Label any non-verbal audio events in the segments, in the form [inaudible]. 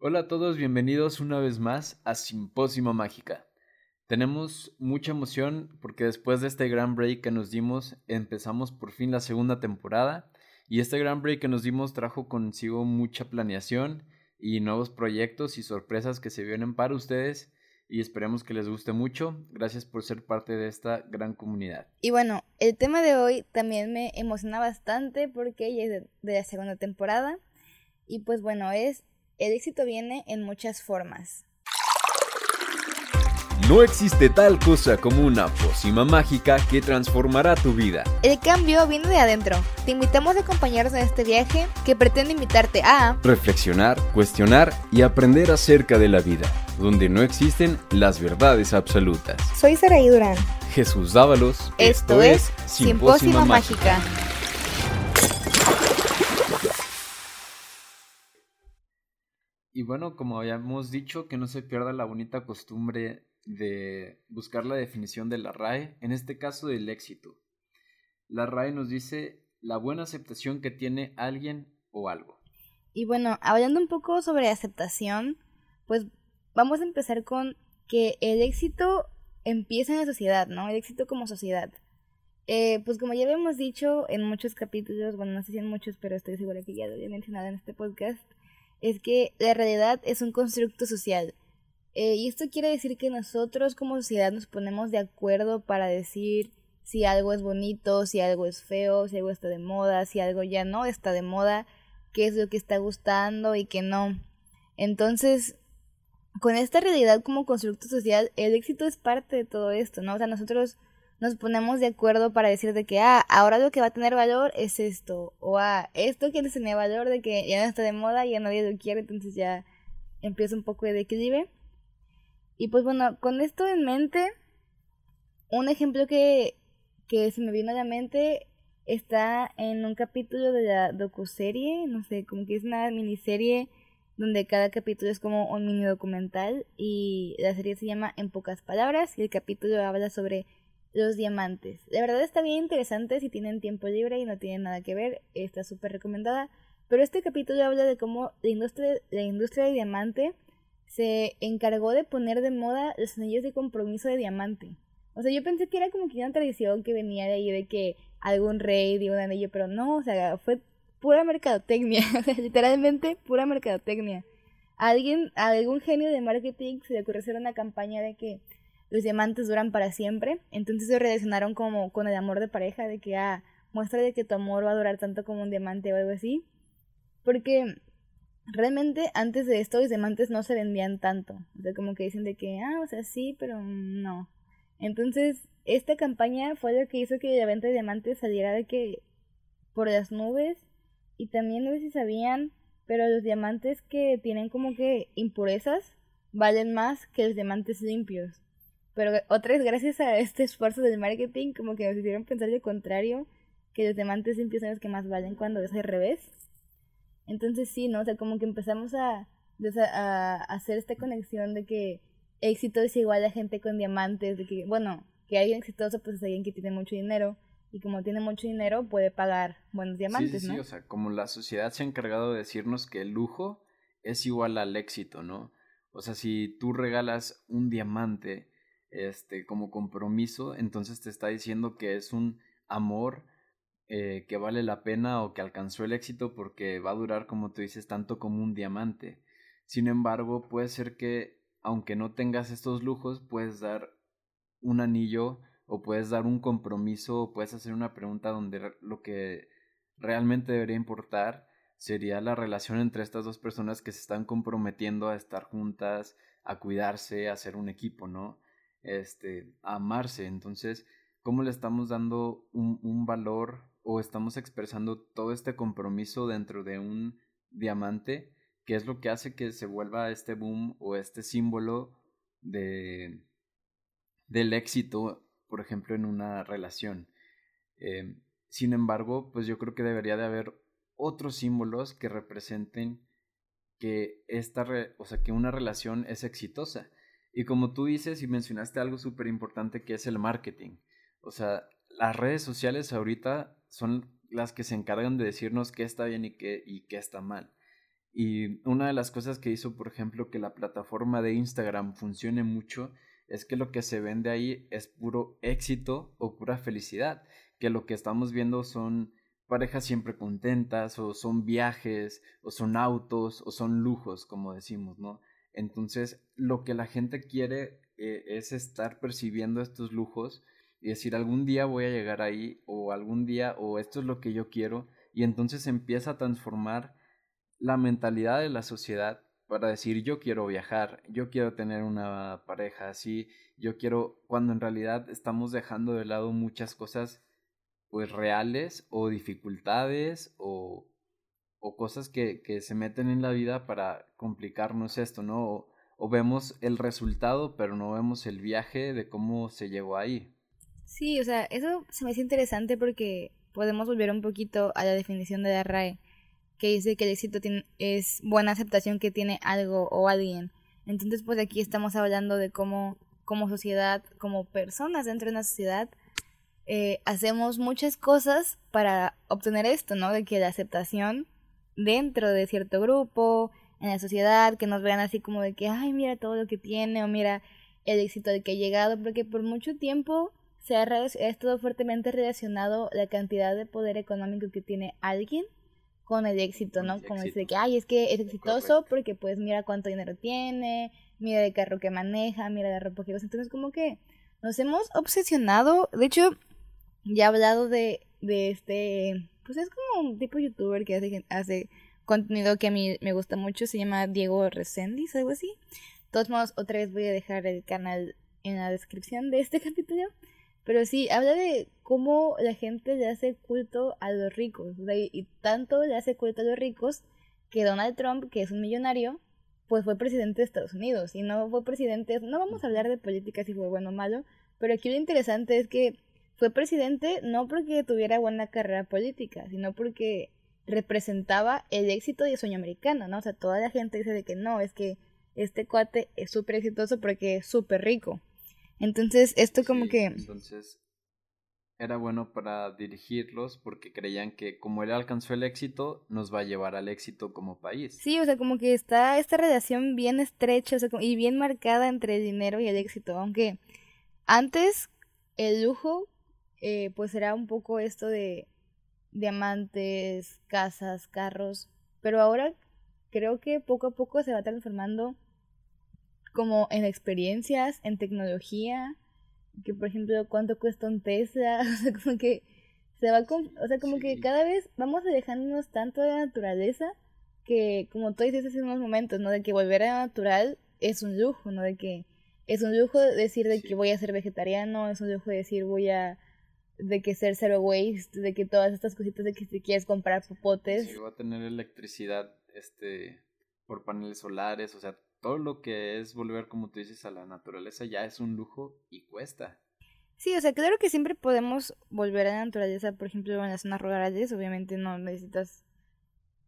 Hola a todos, bienvenidos una vez más a Simpósimo Mágica. Tenemos mucha emoción porque después de este gran break que nos dimos, empezamos por fin la segunda temporada y este gran break que nos dimos trajo consigo mucha planeación y nuevos proyectos y sorpresas que se vienen para ustedes y esperemos que les guste mucho. Gracias por ser parte de esta gran comunidad. Y bueno, el tema de hoy también me emociona bastante porque ya es de la segunda temporada y pues bueno, es el éxito viene en muchas formas. No existe tal cosa como una pócima mágica que transformará tu vida. El cambio viene de adentro. Te invitamos a acompañarnos en este viaje que pretende invitarte a Reflexionar, cuestionar y aprender acerca de la vida, donde no existen las verdades absolutas. Soy Saraí Durán. Jesús Dávalos. Esto, es Simpósima Mágica. Y bueno, como habíamos dicho, que no se pierda la bonita costumbre de buscar la definición de la RAE, en este caso del éxito. La RAE nos dice la buena aceptación que tiene alguien o algo. Y bueno, hablando un poco sobre aceptación, pues vamos a empezar con que el éxito empieza en la sociedad, ¿no? El éxito como sociedad. Eh, pues como ya habíamos dicho en muchos capítulos, bueno, no sé si en muchos, pero estoy segura que ya lo había mencionado en este podcast, es que la realidad es un constructo social. Eh, y esto quiere decir que nosotros como sociedad nos ponemos de acuerdo para decir si algo es bonito, si algo es feo, si algo está de moda, si algo ya no está de moda, qué es lo que está gustando y qué no. Entonces, con esta realidad como constructo social, el éxito es parte de todo esto, ¿no? O sea, nosotros nos ponemos de acuerdo para decir de que, ah, ahora lo que va a tener valor es esto, o ah, esto que tener valor de que ya no está de moda, ya nadie lo quiere, entonces ya empieza un poco de equilibrio. Y pues bueno, con esto en mente, un ejemplo que, que se me vino a la mente está en un capítulo de la docuserie, no sé, como que es una miniserie donde cada capítulo es como un mini documental y la serie se llama En pocas palabras y el capítulo habla sobre los diamantes. De verdad está bien interesante si tienen tiempo libre y no tienen nada que ver, está súper recomendada. Pero este capítulo habla de cómo la industria, la industria del diamante se encargó de poner de moda los anillos de compromiso de diamante. O sea, yo pensé que era como que una tradición que venía de ahí de que algún rey dio un anillo, pero no, o sea, fue pura mercadotecnia, [laughs] literalmente pura mercadotecnia. Alguien, algún genio de marketing se le ocurrió hacer una campaña de que los diamantes duran para siempre, entonces se relacionaron como con el amor de pareja, de que, ah, muestra de que tu amor va a durar tanto como un diamante o algo así. Porque realmente antes de esto los diamantes no se vendían tanto. O sea, como que dicen de que, ah, o sea, sí, pero no. Entonces, esta campaña fue lo que hizo que la venta de diamantes saliera de que por las nubes. Y también no sé si sabían, pero los diamantes que tienen como que impurezas valen más que los diamantes limpios. Pero otra vez, gracias a este esfuerzo del marketing, como que nos hicieron pensar lo contrario, que los diamantes limpios son los que más valen cuando es al revés. Entonces sí, ¿no? O sea, como que empezamos a, a, hacer esta conexión de que éxito es igual a gente con diamantes, de que, bueno, que alguien exitoso pues es alguien que tiene mucho dinero y como tiene mucho dinero puede pagar buenos diamantes, sí, sí, ¿no? Sí, o sea, como la sociedad se ha encargado de decirnos que el lujo es igual al éxito, ¿no? O sea, si tú regalas un diamante este como compromiso, entonces te está diciendo que es un amor eh, que vale la pena o que alcanzó el éxito porque va a durar, como tú dices, tanto como un diamante. Sin embargo, puede ser que, aunque no tengas estos lujos, puedes dar un anillo o puedes dar un compromiso o puedes hacer una pregunta donde lo que realmente debería importar sería la relación entre estas dos personas que se están comprometiendo a estar juntas, a cuidarse, a ser un equipo, ¿no? Este, amarse. Entonces, ¿cómo le estamos dando un, un valor o estamos expresando todo este compromiso dentro de un diamante, que es lo que hace que se vuelva este boom o este símbolo de del éxito, por ejemplo, en una relación. Eh, sin embargo, pues yo creo que debería de haber otros símbolos que representen que esta, o sea, que una relación es exitosa. Y como tú dices y mencionaste algo súper importante que es el marketing. O sea, las redes sociales ahorita son las que se encargan de decirnos qué está bien y qué, y qué está mal. Y una de las cosas que hizo, por ejemplo, que la plataforma de Instagram funcione mucho es que lo que se vende ahí es puro éxito o pura felicidad, que lo que estamos viendo son parejas siempre contentas o son viajes o son autos o son lujos, como decimos, ¿no? Entonces, lo que la gente quiere eh, es estar percibiendo estos lujos y decir algún día voy a llegar ahí o algún día o esto es lo que yo quiero y entonces empieza a transformar la mentalidad de la sociedad para decir yo quiero viajar, yo quiero tener una pareja así, yo quiero cuando en realidad estamos dejando de lado muchas cosas pues reales o dificultades o, o cosas que, que, se meten en la vida para complicarnos esto, ¿no? O, o vemos el resultado pero no vemos el viaje de cómo se llegó ahí. Sí, o sea, eso se me hace interesante porque podemos volver un poquito a la definición de la RAE que dice que el éxito es buena aceptación que tiene algo o alguien. Entonces, pues aquí estamos hablando de cómo como sociedad, como personas dentro de una sociedad, eh, hacemos muchas cosas para obtener esto, ¿no? De que la aceptación dentro de cierto grupo, en la sociedad, que nos vean así como de que, ay, mira todo lo que tiene, o mira el éxito al que ha llegado, porque por mucho tiempo se ha, ha estado fuertemente relacionado la cantidad de poder económico que tiene alguien con el éxito, ¿no? Como dice que, ay, es que es exitoso porque pues mira cuánto dinero tiene, mira el carro que maneja, mira la ropa que usa. Entonces como que nos hemos obsesionado, de hecho, ya he hablado de, de este, pues es como un tipo youtuber que hace, hace contenido que a mí me gusta mucho, se llama Diego Resendiz, algo así. De todos modos, otra vez voy a dejar el canal en la descripción de este [laughs] capítulo. Pero sí, habla de cómo la gente le hace culto a los ricos. y tanto le hace culto a los ricos que Donald Trump, que es un millonario, pues fue presidente de Estados Unidos. Y no fue presidente, no vamos a hablar de política si fue bueno o malo, pero aquí lo interesante es que fue presidente no porque tuviera buena carrera política, sino porque representaba el éxito y el sueño americano, ¿no? O sea, toda la gente dice de que no, es que este cuate es súper exitoso porque es súper rico. Entonces, esto como que... Entonces, era bueno para dirigirlos porque creían que como él alcanzó el éxito, nos va a llevar al éxito como país. Sí, o sea, como que está esta relación bien estrecha y bien marcada entre el dinero y el éxito, aunque antes el lujo, eh, pues era un poco esto de diamantes, casas, carros, pero ahora creo que poco a poco se va transformando como en experiencias, en tecnología, que por ejemplo cuánto cuesta un Tesla, [laughs] o sea, como que se va con, o sea, como que cada vez vamos alejándonos tanto de la naturaleza que como tú dices hace unos momentos, ¿no? De que volver a la natural es un lujo, ¿no? De que es un lujo decir de que voy a ser vegetariano, es un lujo decir voy a de que ser zero waste, de que todas estas cositas de que si quieres comprar popotes. Sí, va a tener electricidad este por paneles solares, o sea, todo lo que es volver, como tú dices, a la naturaleza ya es un lujo y cuesta. Sí, o sea, claro que siempre podemos volver a la naturaleza, por ejemplo, en las zonas rurales, obviamente no necesitas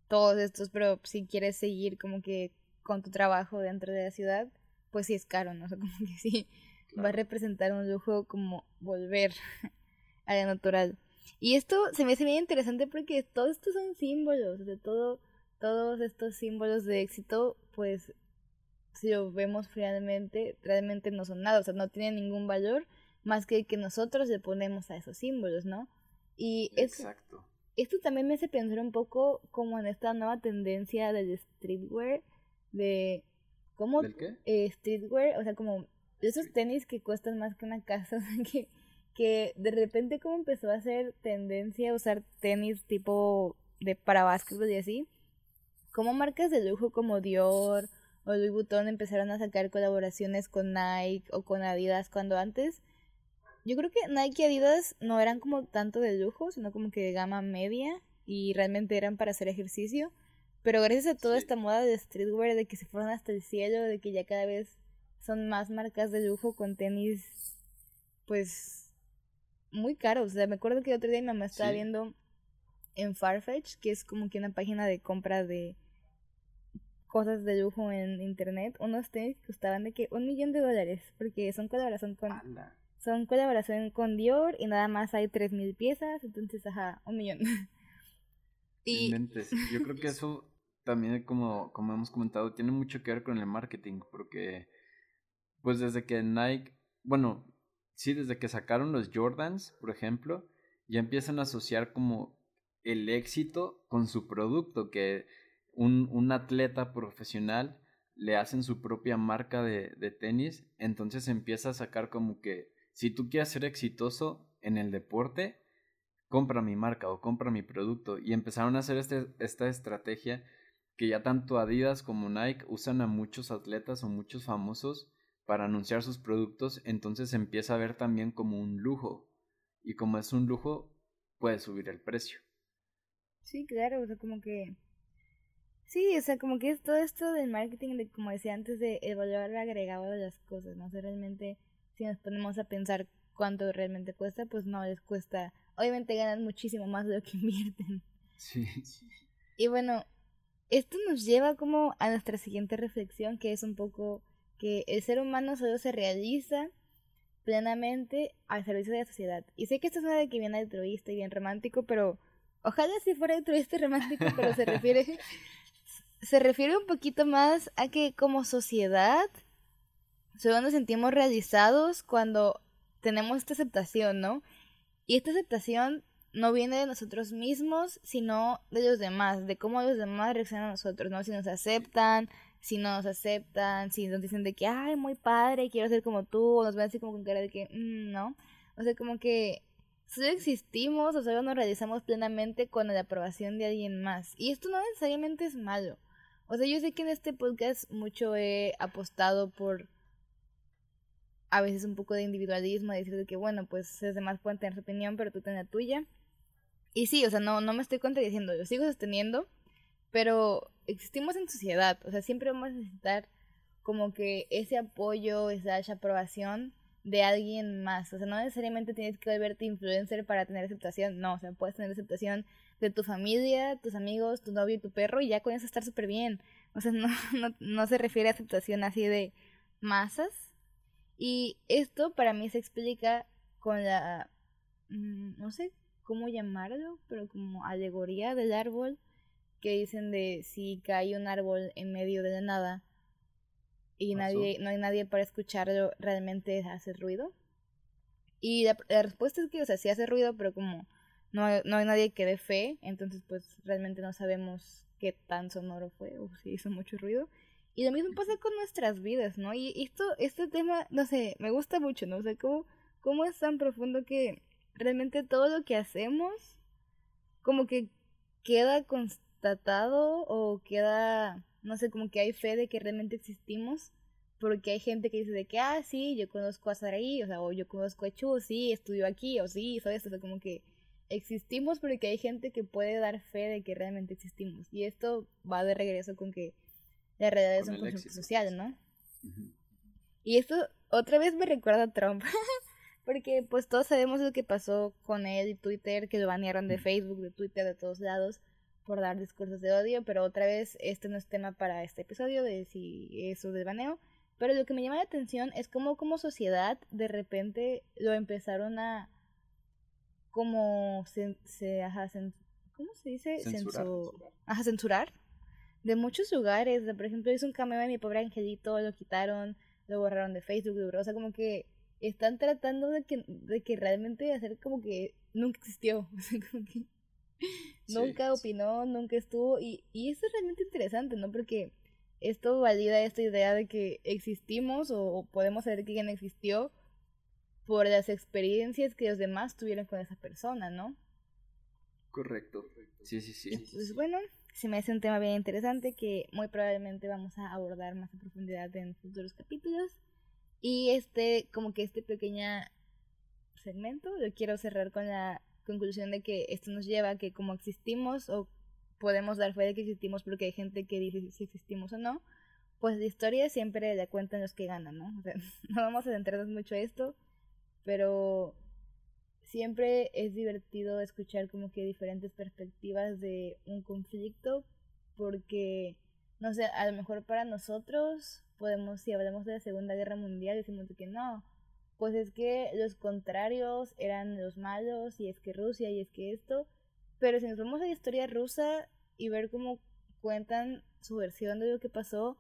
todos estos, pero si quieres seguir como que con tu trabajo dentro de la ciudad, pues sí es caro, ¿no? [laughs] O sea, como que sí va a representar un lujo como volver a la natural. Y esto se me hace bien interesante porque todos estos son símbolos, de todo, todos estos símbolos de éxito, pues si lo vemos finalmente, realmente no son nada, o sea, no tienen ningún valor más que que nosotros le ponemos a esos símbolos, ¿no? Y Exacto. Esto, también me hace pensar un poco como en esta nueva tendencia del streetwear, de cómo... ¿Del qué? Eh, streetwear, o sea, como esos tenis que cuestan más que una casa, [laughs] que, que de repente como empezó a ser tendencia a usar tenis tipo de para básquetbol y así, como marcas de lujo como Dior o Louis Vuitton empezaron a sacar colaboraciones con Nike o con Adidas cuando antes yo creo que Nike y Adidas no eran como tanto de lujo, sino como que de gama media y realmente eran para hacer ejercicio. Pero gracias a toda esta moda de streetwear, de que se fueron hasta el cielo, de que ya cada vez son más marcas de lujo con tenis, pues muy caros. O sea, me acuerdo que el otro día mi mamá estaba viendo en Farfetch, que es como que una página de compra de cosas de lujo en internet, unos tenis costaban de que un millón de dólares, porque son colaboración con son colaboración con Dior y nada más hay tres mil piezas, entonces ajá, un millón. [laughs] y yo creo que eso también como, como hemos comentado, tiene mucho que ver con el marketing, porque pues desde que Nike, bueno, sí, desde que sacaron los Jordans, por ejemplo, ya empiezan a asociar como el éxito con su producto, que un, un atleta profesional le hacen su propia marca de, de tenis, entonces empieza a sacar como que si tú quieres ser exitoso en el deporte, compra mi marca o compra mi producto. Y empezaron a hacer este, esta estrategia que ya tanto Adidas como Nike usan a muchos atletas o muchos famosos para anunciar sus productos, entonces empieza a ver también como un lujo. Y como es un lujo, puede subir el precio. Sí, claro, o sea, como que... Sí, o sea, como que es todo esto del marketing, de como decía antes, de el valor agregado de las cosas, ¿no? O sea, realmente, si nos ponemos a pensar cuánto realmente cuesta, pues no les cuesta. Obviamente ganan muchísimo más de lo que [laughs] invierten. Sí. Y bueno, esto nos lleva como a nuestra siguiente reflexión, que es un poco que el ser humano solo se realiza plenamente al servicio de la sociedad. Y sé que esto es nada de que bien altruista y bien romántico, pero ojalá si fuera altruista y romántico, pero se refiere [laughs] se refiere un poquito más a que como sociedad solo nos sentimos realizados cuando tenemos esta aceptación, ¿no? Y esta aceptación no viene de nosotros mismos, sino de los demás, de cómo los demás reaccionan a nosotros, ¿no? Si nos aceptan, si no nos aceptan, si nos dicen de que, ay, muy padre, quiero ser como tú, o nos ven así como con cara de que, mm, no. O sea, como que solo existimos o solo nos realizamos plenamente con la aprobación de alguien más. Y esto no necesariamente es malo. O sea, yo sé que en este podcast mucho he apostado por a veces un poco de individualismo, de decir que, bueno, pues los demás pueden tener su opinión, pero tú tienes la tuya. Y sí, o sea, no, no me estoy contradiciendo, yo sigo sosteniendo, pero existimos en sociedad, o sea, siempre vamos a necesitar como que ese apoyo, esa aprobación de alguien más. O sea, no necesariamente tienes que volverte influencer para tener aceptación, no, o sea, puedes tener aceptación de tu familia, tus amigos, tu novio y tu perro y ya con eso estar súper bien. O sea, [laughs] no, no, no se refiere a aceptación así de masas. Y esto para mí se explica con la, mm, no sé cómo llamarlo, pero como alegoría del árbol que dicen de si cae un árbol en medio de la nada y nadie, no hay nadie para escucharlo, realmente hace ruido. Y la, respuesta es que, o sea, sí hace ruido, pero como no hay, no hay nadie que dé fe, entonces pues realmente no sabemos qué tan sonoro fue o si hizo mucho ruido. Y lo mismo pasa con nuestras vidas, ¿no? Y esto, este tema, no sé, me gusta mucho, ¿no? O sea, cómo, cómo es tan profundo que realmente todo lo que hacemos como que queda constatado o queda, no sé, como que hay fe de que realmente existimos. Porque hay gente que dice de que, ah, sí, yo conozco a Saraí, o sea, o yo conozco a Chu, sí, estudio aquí, o sí, ¿sabes? O sea, como que existimos porque hay gente que puede dar fe de que realmente existimos. Y esto va de regreso con que la realidad es un concepto social, ¿no? Y esto otra vez me recuerda a Trump. [laughs] porque pues todos sabemos lo que pasó con él y Twitter, que lo banearon de Facebook, de Twitter, de todos lados por dar discursos de odio, pero otra vez este no es tema para este episodio de si eso del baneo, pero lo que me llama la atención es cómo como sociedad de repente lo empezaron a como se, se ajá, ¿cómo se dice? Censurar. ajá, censurar de muchos lugares, por ejemplo, hizo un cameo de mi pobre angelito, lo quitaron, lo borraron de Facebook, o sea, como que están tratando de que, de que realmente hacer como que nunca existió, [laughs] o sea, como que nunca opinó, nunca estuvo, y, y eso es realmente interesante, ¿no? Porque esto valida esta idea de que existimos o, podemos saber que alguien existió por las experiencias que los demás tuvieron con esa persona, ¿no? Correcto. Sí, sí, sí. Pues bueno, se me hace un tema bien interesante que muy probablemente vamos a abordar más a profundidad en futuros capítulos. Y este, como que este pequeño segmento, lo quiero cerrar con la conclusión de que esto nos lleva a que como existimos o podemos dar fe de que existimos porque hay gente que dice si existimos o no, pues la historia siempre la cuentan los que ganan, ¿no? O sea, [laughs] no vamos a centrarnos mucho a esto, pero siempre es divertido escuchar como que diferentes perspectivas de un conflicto porque, no sé, a lo mejor para nosotros podemos, si hablamos de la Segunda Guerra Mundial, decimos que no, pues es que los contrarios eran los malos y es que Rusia y es que esto, pero si nos vamos a la historia rusa y ver como cuentan su versión de lo que pasó.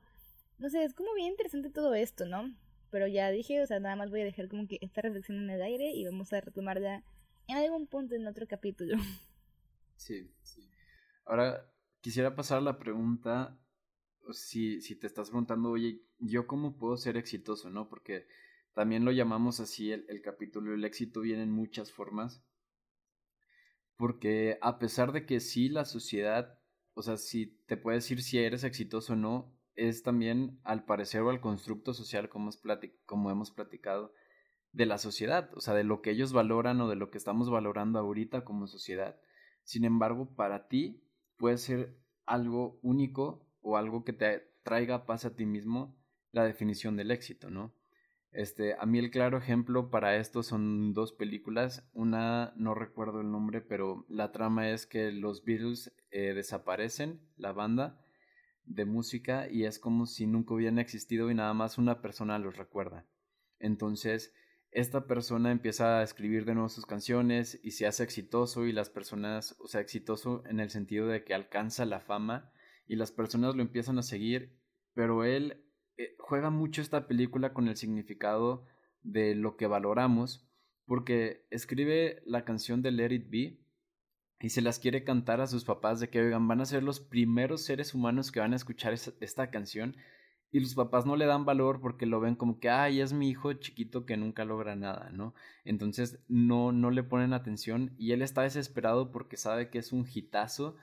No sé, es como bien interesante todo esto, ¿no? Pero ya dije, o sea, nada más voy a dejar como que esta reflexión en el aire y vamos a retomarla en algún punto en otro capítulo. Sí, sí. Ahora, quisiera pasar la pregunta, si, si te estás preguntando, oye, ¿yo cómo puedo ser exitoso, no? Porque también lo llamamos así el, el capítulo, el éxito viene en muchas formas. Porque a pesar de que sí la sociedad, o sea, si te puede decir si eres exitoso o no, es también al parecer o al constructo social como, como hemos platicado de la sociedad, o sea, de lo que ellos valoran o de lo que estamos valorando ahorita como sociedad. Sin embargo, para ti puede ser algo único o algo que te traiga paz a ti mismo la definición del éxito, ¿no? Este, a mí el claro ejemplo para esto son dos películas. Una no recuerdo el nombre, pero la trama es que los Beatles eh, desaparecen, la banda, de música y es como si nunca hubieran existido y nada más una persona los recuerda. Entonces, esta persona empieza a escribir de nuevo sus canciones y se hace exitoso y las personas, o sea, exitoso en el sentido de que alcanza la fama y las personas lo empiezan a seguir, pero él eh, juega mucho esta película con el significado de lo que valoramos porque escribe la canción de Let It Be y se las quiere cantar a sus papás de que, oigan, van a ser los primeros seres humanos que van a escuchar esta canción y los papás no le dan valor porque lo ven como que, ay, es mi hijo chiquito que nunca logra nada, ¿no? Entonces no, no le ponen atención y él está desesperado porque sabe que es un hitazo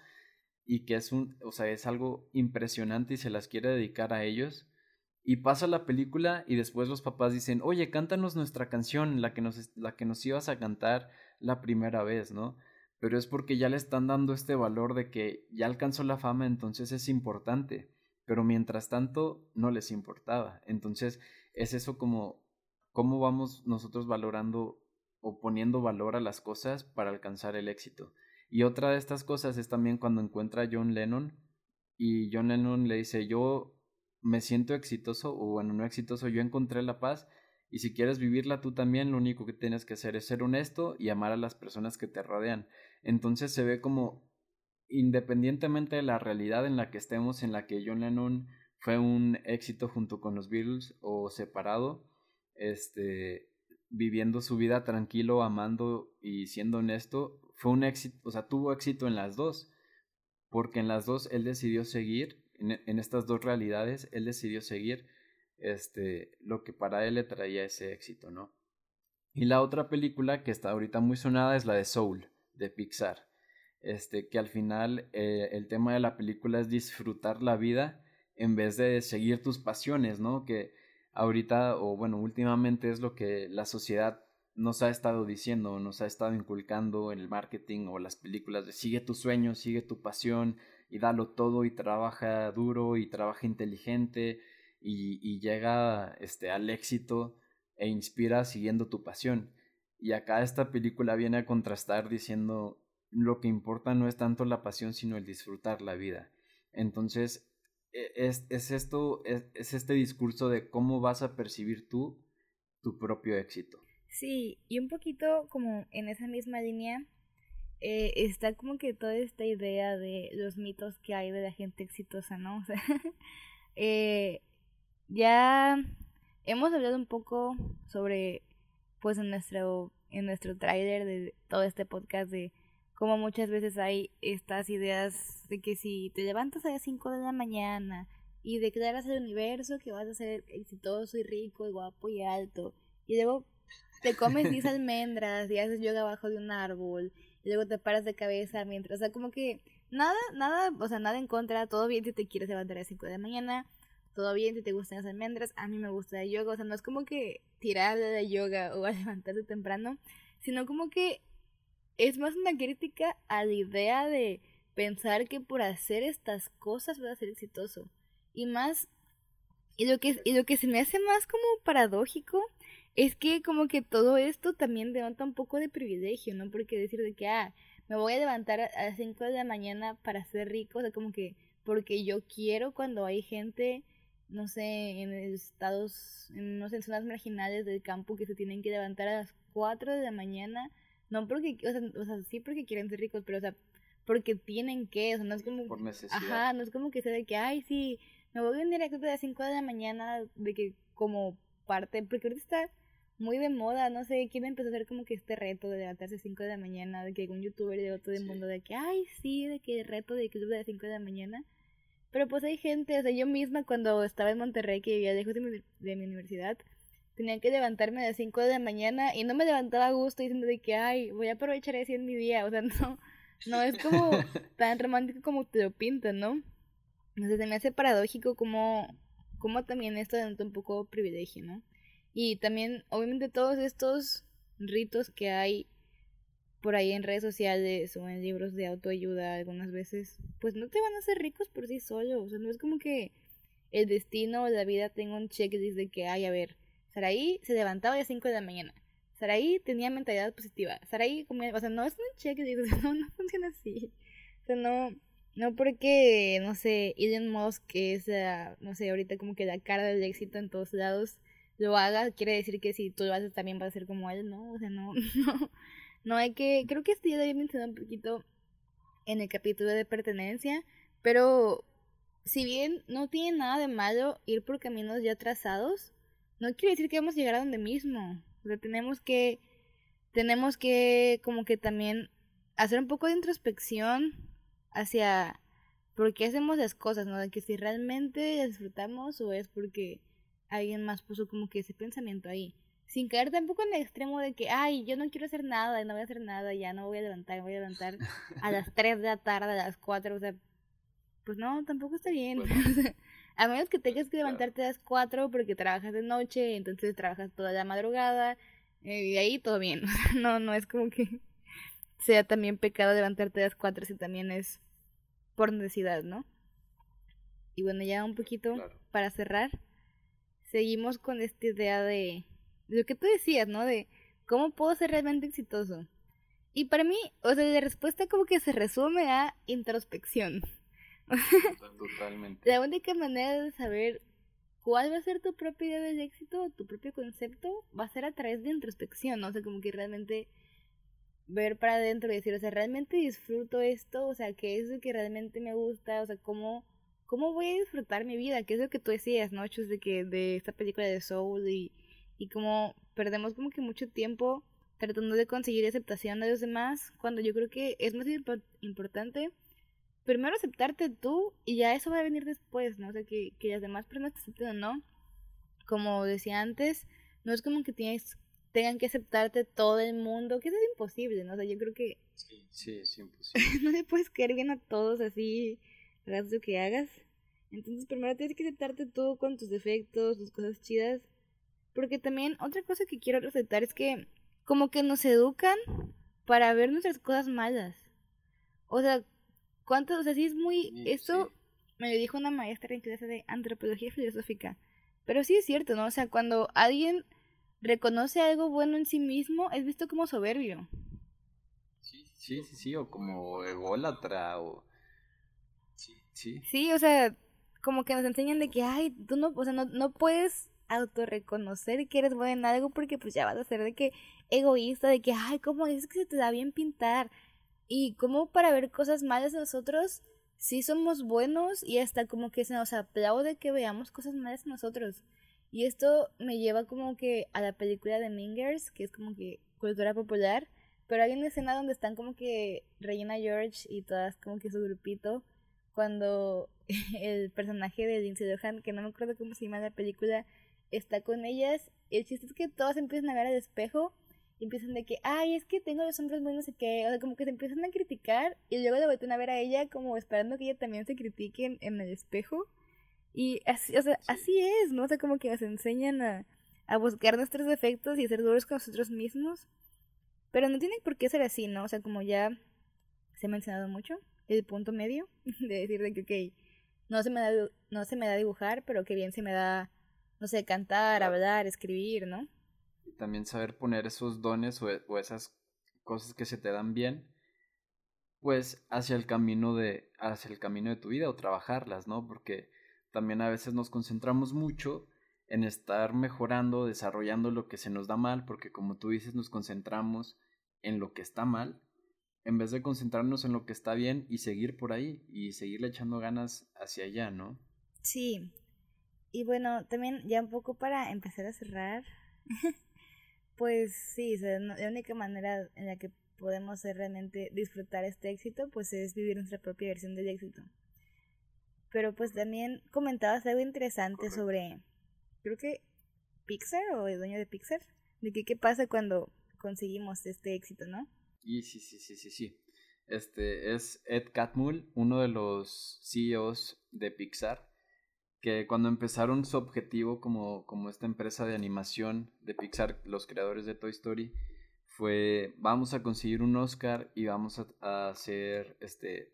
y que es un, o sea, es algo impresionante y se las quiere dedicar a ellos. Y pasa la película y después los papás dicen, oye, cántanos nuestra canción, la que nos, la que nos ibas a cantar la primera vez, ¿no? pero es porque ya le están dando este valor de que ya alcanzó la fama, entonces es importante, pero mientras tanto no les importaba. Entonces es eso como cómo vamos nosotros valorando o poniendo valor a las cosas para alcanzar el éxito. Y otra de estas cosas es también cuando encuentra a John Lennon y John Lennon le dice, yo me siento exitoso, o bueno, no exitoso, yo encontré la paz y si quieres vivirla tú también, lo único que tienes que hacer es ser honesto y amar a las personas que te rodean. Entonces se ve como, independientemente de la realidad en la que estemos, en la que John Lennon fue un éxito junto con los Beatles o separado, este, viviendo su vida tranquilo, amando y siendo honesto, fue un éxito, o sea, tuvo éxito en las dos, porque en las dos él decidió seguir, en, en estas dos realidades, él decidió seguir este, lo que para él le traía ese éxito, ¿no? Y la otra película que está ahorita muy sonada es la de Soul, de Pixar. Este, que al final eh, el tema de la película es disfrutar la vida en vez de seguir tus pasiones, ¿no? Que ahorita, o bueno, últimamente es lo que la sociedad nos ha estado diciendo, nos ha estado inculcando en el marketing o las películas de sigue tu sueño, sigue tu pasión y dalo todo y trabaja duro y trabaja inteligente y, llega este, al éxito e inspira siguiendo tu pasión. Y acá esta película viene a contrastar diciendo lo que importa no es tanto la pasión, sino el disfrutar la vida. Entonces, e, es, es esto, es, es, este discurso de cómo vas a percibir tú tu propio éxito. Sí, y un poquito como en esa misma línea, eh, está como que toda esta idea de los mitos que hay de la gente exitosa, ¿no? [laughs] O sea, eh, ya hemos hablado un poco sobre, pues en nuestro, en nuestro tráiler de todo este podcast de cómo muchas veces hay estas ideas de que si te levantas a las 5 de la mañana y declaras al universo que vas a ser exitoso y rico y guapo y alto y luego te comes 10 [laughs] almendras y haces yoga abajo de un árbol y luego te paras de cabeza mientras, o sea, como que nada, nada, o sea, nada en contra, todo bien si te quieres levantar a las 5 de la mañana, todo bien si te gustan las almendras, a mí me gusta el yoga, o sea, no es como que tirar de yoga o a [laughs] levantarse temprano, sino como que es más una crítica a la idea de pensar que por hacer estas cosas vas a ser exitoso. Y más, y lo que, y lo que se me hace más como paradójico es que como que todo esto también denota un poco de privilegio, ¿no? Porque decir de que, ah, me voy a levantar a las 5 de la mañana para ser rico, o sea, como que porque yo quiero cuando hay gente no sé, en estados, en, no sé, en zonas marginales del campo que se tienen que levantar a las 4 de la mañana, no porque, o sea, o sea, sí porque quieren ser ricos, pero o sea, porque tienen que, o sea, no es como... Por necesidad. Ajá, no es como que sea de que, ay, sí, me voy a directo a las 5 de la mañana, de que como parte, porque ahorita está muy de moda, no sé, quién empezó a hacer como que este reto de levantarse a 5 de la mañana, de que algún youtuber llegó todo el mundo de que, ay, sí, de que reto de club de las 5 de la mañana. Pero pues hay gente, o sea, yo misma cuando estaba en Monterrey, que vivía lejos de mi, de mi universidad, tenía que levantarme a las 5 de la mañana y no me levantaba a gusto diciendo de que, ay, voy a aprovechar así en mi día, o sea, [laughs] no, no es como [laughs] tan romántico como te lo pintan, ¿no? Entonces se me hace paradójico como, como también esto denota un poco privilegio, ¿no? Y también, obviamente, todos estos ritos que hay por ahí en redes sociales o en libros de autoayuda algunas veces, pues no te van a hacer ricos por sí solos. O sea, no es como que el destino o la vida tenga un checklist de que, ay, a ver, Saraí se levantaba a las 5 de la mañana. Saraí tenía mentalidad positiva. Saraí comía, o sea, no es un checklist, [laughs] no, no funciona así. O sea, no, no porque, no sé, Elon Musk, que es, no sé, ahorita como que la cara del éxito en todos lados, lo haga, quiere decir que si tú lo haces también vas a ser como él, ¿no? O sea, no, [laughs] no, no hay que, creo que este ya lo había mencionado un poquito en el capítulo de pertenencia, pero si bien no tiene nada de malo ir por caminos ya trazados, no quiere decir que vamos a llegar a donde mismo. O sea, tenemos que, tenemos que como que también hacer un poco de introspección hacia por qué hacemos las cosas, ¿no? De que si realmente disfrutamos o es porque alguien más puso como que ese pensamiento ahí. Sin caer tampoco en el extremo de que, ay, yo no quiero hacer nada, no voy a hacer nada, ya no voy a levantar, voy a levantar [laughs] a las 3 de la tarde, a las 4, o sea, pues no, tampoco está bien. [laughs] a menos que tengas que levantarte a las 4 porque trabajas de noche, entonces trabajas toda la madrugada, eh, y ahí todo bien. [laughs] no, no es como que sea también pecado levantarte a las 4 si también es por necesidad, ¿no? Y bueno, ya un poquito para cerrar, seguimos con esta idea de, lo que tú decías, ¿no? De cómo puedo ser realmente exitoso. Y para mí, o sea, la respuesta como que se resume a introspección. Totalmente. la única manera de saber cuál va a ser tu propia idea de éxito, tu propio concepto, va a ser a través de introspección, ¿no? O sea, como que realmente ver para adentro y decir, o sea, realmente disfruto esto, o sea, qué es lo que realmente me gusta, o sea, cómo, cómo voy a disfrutar mi vida, qué es lo que tú decías, ¿no? Chus, de que de esta película de Soul y, y cómo perdemos como que mucho tiempo tratando de conseguir aceptación de los demás, cuando yo creo que es más importante primero aceptarte tú y ya eso va a venir después, ¿no? O sea, que, que las demás personas te acepten o no. Como decía antes, no es como que tienes tengan que aceptarte todo el mundo, que eso es imposible, ¿no? O sea, yo creo que... Sí, sí, es [laughs] imposible. no le puedes caer bien a todos así, hagas lo que hagas. Entonces, primero tienes que aceptarte tú con tus defectos, tus cosas chidas. Porque también otra cosa que quiero resaltar es que como que nos educan para ver nuestras cosas malas. O sea, ¿cuántos? O sea, sí es muy... esto me lo dijo una maestra en clase de antropología filosófica. Pero sí es cierto, ¿no? O sea, cuando alguien reconoce algo bueno en sí mismo, es visto como soberbio. Sí, sí, sí, sí o como ególatra, o... Sí, sí. O sea, como que nos enseñan de que, ay, tú no, o sea, no, no puedes autorreconocer que eres bueno en algo porque pues ya vas a ser de que egoísta, de que, ay, ¿cómo es que se te da bien pintar? Y como para ver cosas malas en nosotros, sí somos buenos y hasta como que se nos aplaude que veamos cosas malas en nosotros. Y esto me lleva como que a la película de Mingers, que es como que cultura popular, pero hay una escena donde están como que Regina George y todas como que su grupito, cuando [laughs] el personaje de Lindsay Lohan, que no me acuerdo cómo se llama la película, está con ellas. El chiste es que todas empiezan a ver al espejo y empiezan de que, ay, es que tengo los hombros muy no sé qué, o sea, como que se empiezan a criticar y luego le vuelven a ver a ella como esperando que ella también se critique en el espejo. Y así, o sea, así es, ¿no? O sea, como que nos enseñan a, a buscar nuestros defectos y a ser duros con nosotros mismos. Pero no tiene por qué ser así, ¿no? O sea, como ya se ha mencionado mucho, el punto medio [laughs] de decir de que, ok, no se me da, no se me da dibujar, pero que bien se me da, no sé, cantar, hablar, escribir, ¿no? Y también saber poner esos dones o, o esas cosas que se te dan bien, pues hacia el camino de, hacia el camino de tu vida o trabajarlas, ¿no? Porque también a veces nos concentramos mucho en estar mejorando, desarrollando lo que se nos da mal, porque como tú dices, nos concentramos en lo que está mal, en vez de concentrarnos en lo que está bien y seguir por ahí y seguirle echando ganas hacia allá, ¿no? Sí. Y bueno, también ya un poco para empezar a cerrar, [laughs] pues sí, la única manera en la que podemos realmente disfrutar este éxito, pues es vivir nuestra propia versión del éxito. Pero pues también comentabas algo interesante sobre, creo que Pixar o el dueño de Pixar, de que qué pasa cuando conseguimos este éxito, ¿no? Y sí, sí, sí, sí, sí. Este es Ed Catmull, uno de los CEOs de Pixar, que cuando empezaron su objetivo como, como esta empresa de animación de Pixar, los creadores de Toy Story, fue vamos a conseguir un Oscar y vamos a, hacer este,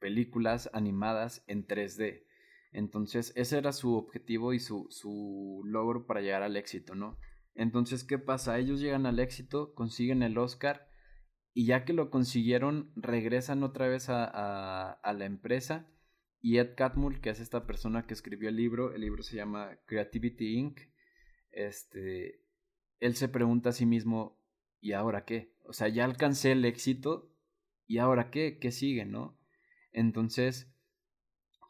películas animadas en 3D. Entonces ese era su objetivo y su, su logro para llegar al éxito, ¿no? Entonces, ¿qué pasa? Ellos llegan al éxito, consiguen el Oscar y ya que lo consiguieron, regresan otra vez a, a, la empresa y Ed Catmull, que es esta persona que escribió el libro, el libro se llama Creativity Inc., este, él se pregunta a sí mismo, ¿y ahora qué? O sea, ya alcancé el éxito, ¿y ahora qué? ¿Qué sigue, no? Entonces,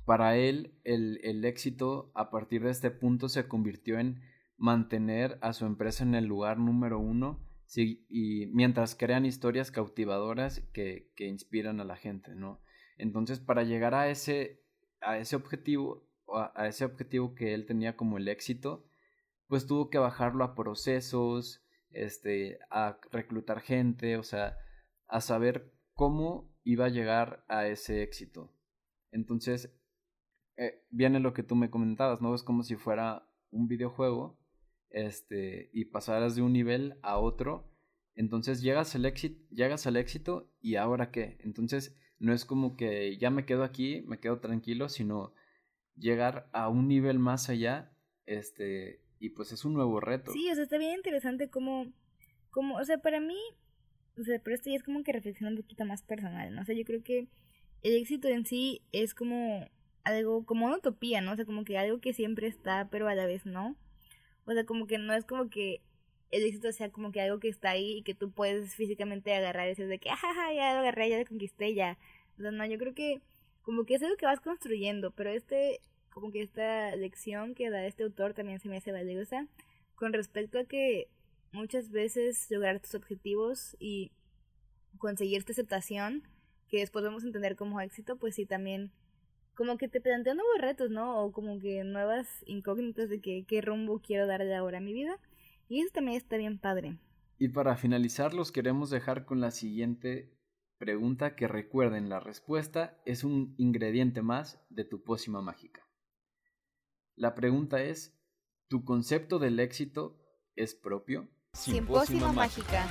para él, el, el éxito a partir de este punto se convirtió en mantener a su empresa en el lugar número uno y mientras crean historias cautivadoras que, que inspiran a la gente, ¿no? Entonces, para llegar a ese, a ese objetivo, a, a ese objetivo que él tenía como el éxito, pues tuvo que bajarlo a procesos, este, a reclutar gente, o sea, a saber cómo iba a llegar a ese éxito. Entonces, eh, viene lo que tú me comentabas, ¿no? Es como si fuera un videojuego, este, y pasaras de un nivel a otro. Entonces llegas al éxito, llegas al éxito y ahora qué? Entonces no es como que ya me quedo aquí, me quedo tranquilo, sino llegar a un nivel más allá, este, y pues es un nuevo reto. Sí, o sea, está bien interesante como, como, o sea, para mí, o sea, pero esto ya es como que reflexiona un poquito más personal, ¿no? O sea, yo creo que el éxito en sí es como algo, como una utopía, ¿no? O sea, como que algo que siempre está, pero a la vez no. O sea, como que no es como que el éxito sea como que algo que está ahí y que tú puedes físicamente agarrar y decir de que, ajaja, ya lo agarré, ya lo conquisté, ya. O sea, no, yo creo que como que es algo que vas construyendo, pero este como que esta lección que da este autor también se me hace valiosa con respecto a que muchas veces lograr tus objetivos y conseguir esta aceptación que después vamos a entender como éxito, pues sí también como que te plantea nuevos retos, ¿no? O como que nuevas incógnitas de que, qué rumbo quiero darle ahora a mi vida. Y eso también está bien padre. Y para finalizar, los queremos dejar con la siguiente pregunta que recuerden, la respuesta es un ingrediente más de tu pócima mágica. La pregunta es, ¿tu concepto del éxito es propio? Sin, mágica.